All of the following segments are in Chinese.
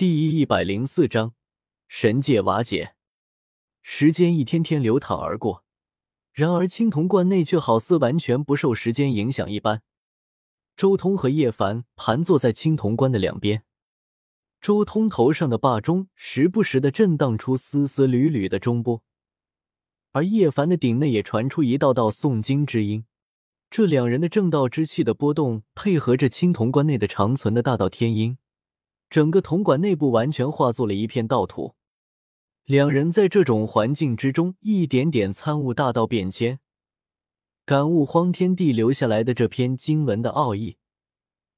第一百零四章神界瓦解。时间一天天流淌而过，然而青铜观内却好似完全不受时间影响一般。周通和叶凡盘坐在青铜棺的两边，周通头上的霸钟时不时的震荡出丝丝缕缕的钟波，而叶凡的顶内也传出一道道诵经之音。这两人的正道之气的波动，配合着青铜棺内的长存的大道天音。整个铜管内部完全化作了一片道土，两人在这种环境之中一点点参悟大道变迁，感悟荒天地留下来的这篇经文的奥义，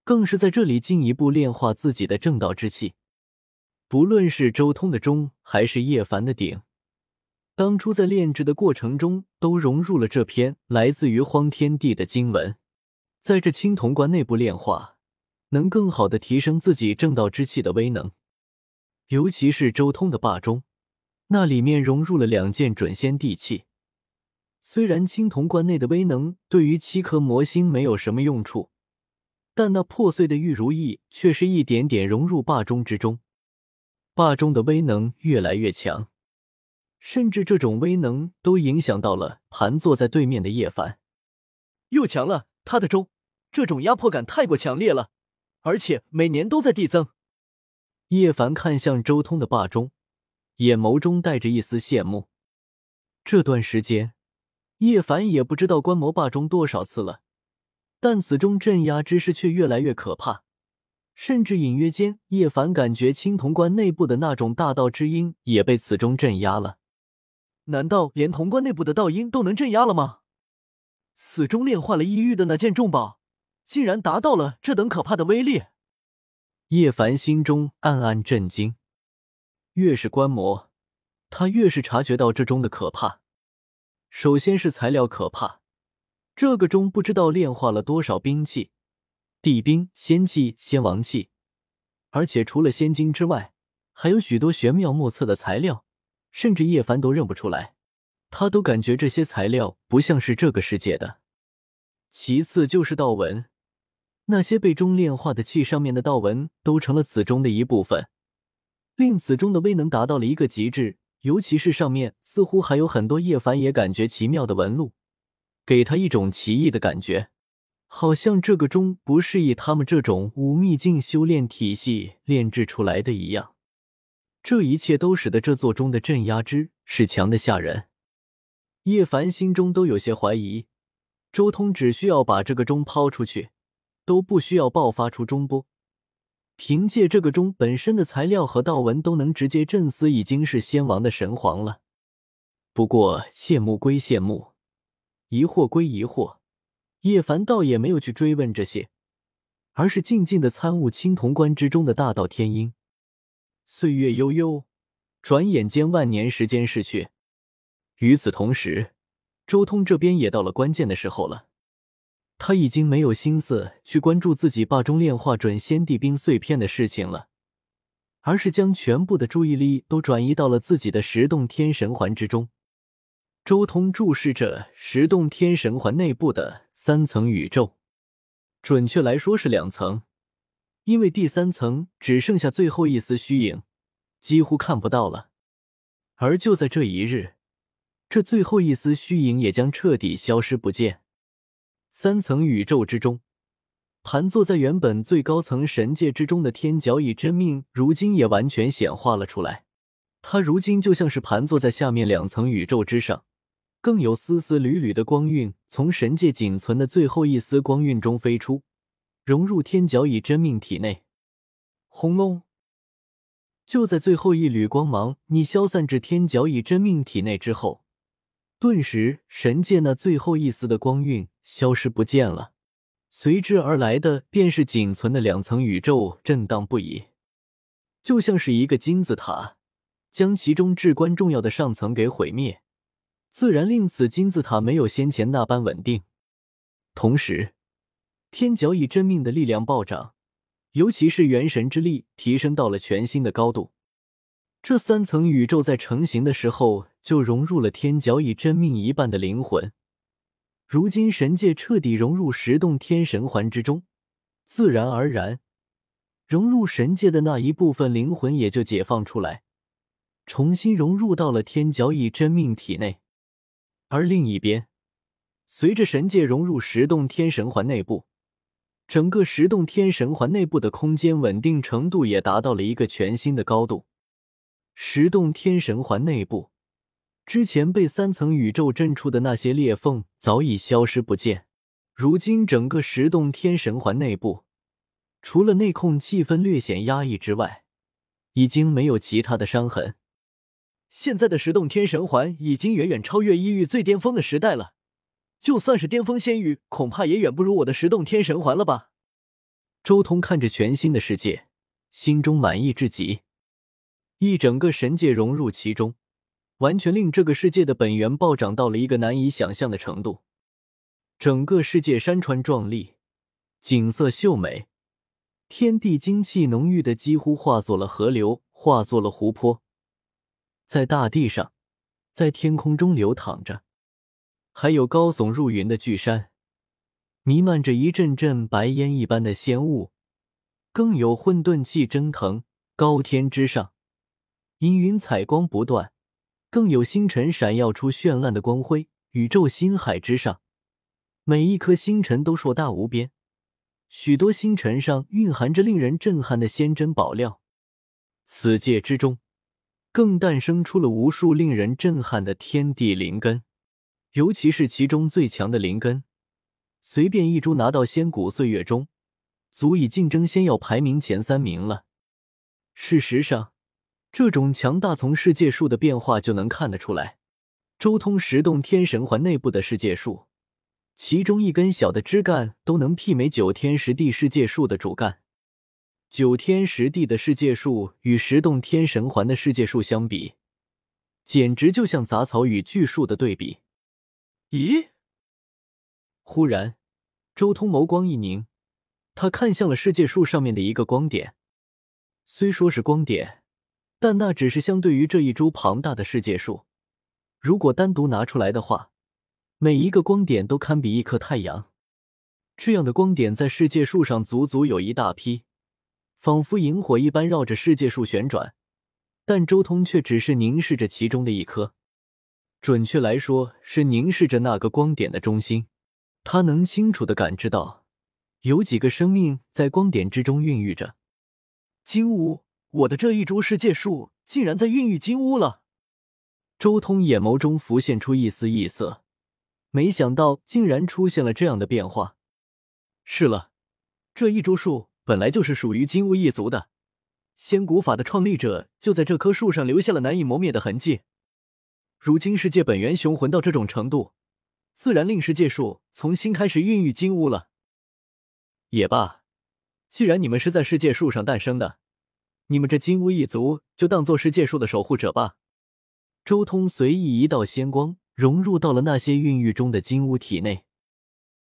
更是在这里进一步炼化自己的正道之气。不论是周通的钟，还是叶凡的鼎，当初在炼制的过程中都融入了这篇来自于荒天地的经文，在这青铜棺内部炼化。能更好的提升自己正道之气的威能，尤其是周通的霸钟，那里面融入了两件准仙地器。虽然青铜棺内的威能对于七颗魔星没有什么用处，但那破碎的玉如意却是一点点融入霸钟之中。霸钟的威能越来越强，甚至这种威能都影响到了盘坐在对面的叶凡。又强了，他的钟，这种压迫感太过强烈了。而且每年都在递增。叶凡看向周通的霸钟，眼眸中带着一丝羡慕。这段时间，叶凡也不知道观摩霸钟多少次了，但此中镇压之势却越来越可怕，甚至隐约间，叶凡感觉青铜棺内部的那种大道之音也被此中镇压了。难道连铜棺内部的道音都能镇压了吗？此中炼化了异域的那件重宝。竟然达到了这等可怕的威力，叶凡心中暗暗震惊。越是观摩，他越是察觉到这钟的可怕。首先是材料可怕，这个钟不知道炼化了多少兵器，地兵、仙器、仙王器，而且除了仙金之外，还有许多玄妙莫测的材料，甚至叶凡都认不出来。他都感觉这些材料不像是这个世界的。其次就是道纹。那些被钟炼化的气上面的道纹都成了此钟的一部分，令此钟的威能达到了一个极致。尤其是上面似乎还有很多叶凡也感觉奇妙的纹路，给他一种奇异的感觉，好像这个钟不是以他们这种无秘境修炼体系炼制出来的一样。这一切都使得这座钟的镇压之是强的吓人。叶凡心中都有些怀疑，周通只需要把这个钟抛出去。都不需要爆发出钟波，凭借这个钟本身的材料和道纹，都能直接震死已经是仙王的神皇了。不过羡慕归羡慕，疑惑归疑惑，叶凡倒也没有去追问这些，而是静静的参悟青铜棺之中的大道天音。岁月悠悠，转眼间万年时间逝去。与此同时，周通这边也到了关键的时候了。他已经没有心思去关注自己霸中炼化准仙帝兵碎片的事情了，而是将全部的注意力都转移到了自己的十洞天神环之中。周通注视着十洞天神环内部的三层宇宙，准确来说是两层，因为第三层只剩下最后一丝虚影，几乎看不到了。而就在这一日，这最后一丝虚影也将彻底消失不见。三层宇宙之中，盘坐在原本最高层神界之中的天角以真命，如今也完全显化了出来。他如今就像是盘坐在下面两层宇宙之上，更有丝丝缕缕的光晕从神界仅存的最后一丝光晕中飞出，融入天角以真命体内。轰隆！就在最后一缕光芒你消散至天角以真命体内之后。顿时，神界那最后一丝的光晕消失不见了，随之而来的便是仅存的两层宇宙震荡不已，就像是一个金字塔，将其中至关重要的上层给毁灭，自然令此金字塔没有先前那般稳定。同时，天角以真命的力量暴涨，尤其是元神之力提升到了全新的高度。这三层宇宙在成型的时候就融入了天角以真命一半的灵魂，如今神界彻底融入十洞天神环之中，自然而然，融入神界的那一部分灵魂也就解放出来，重新融入到了天角以真命体内。而另一边，随着神界融入十洞天神环内部，整个十洞天神环内部的空间稳定程度也达到了一个全新的高度。十洞天神环内部，之前被三层宇宙震出的那些裂缝早已消失不见。如今，整个十洞天神环内部，除了内控气氛略显压抑之外，已经没有其他的伤痕。现在的十洞天神环已经远远超越异域最巅峰的时代了，就算是巅峰仙域，恐怕也远不如我的十洞天神环了吧？周通看着全新的世界，心中满意至极。一整个神界融入其中，完全令这个世界的本源暴涨到了一个难以想象的程度。整个世界山川壮丽，景色秀美，天地精气浓郁的几乎化作了河流，化作了湖泊。在大地上，在天空中流淌着，还有高耸入云的巨山，弥漫着一阵阵白烟一般的仙雾，更有混沌气蒸腾。高天之上，阴云彩光不断，更有星辰闪耀出绚烂的光辉。宇宙星海之上，每一颗星辰都硕大无边，许多星辰上蕴含着令人震撼的仙珍宝料。此界之中。更诞生出了无数令人震撼的天地灵根，尤其是其中最强的灵根，随便一株拿到仙古岁月中，足以竞争仙药排名前三名了。事实上，这种强大从世界树的变化就能看得出来。周通十洞天神环内部的世界树，其中一根小的枝干都能媲美九天十地世界树的主干。九天十地的世界树与十洞天神环的世界树相比，简直就像杂草与巨树的对比。咦？忽然，周通眸光一凝，他看向了世界树上面的一个光点。虽说是光点，但那只是相对于这一株庞大的世界树。如果单独拿出来的话，每一个光点都堪比一颗太阳。这样的光点在世界树上足足有一大批。仿佛萤火一般绕着世界树旋转，但周通却只是凝视着其中的一颗，准确来说是凝视着那个光点的中心。他能清楚的感知到，有几个生命在光点之中孕育着金乌。我的这一株世界树竟然在孕育金乌了！周通眼眸中浮现出一丝异色，没想到竟然出现了这样的变化。是了，这一株树。本来就是属于金乌一族的，仙古法的创立者就在这棵树上留下了难以磨灭的痕迹。如今世界本源雄浑到这种程度，自然令世界树从新开始孕育金乌了。也罢，既然你们是在世界树上诞生的，你们这金乌一族就当做是界树的守护者吧。周通随意一道仙光融入到了那些孕育中的金乌体内。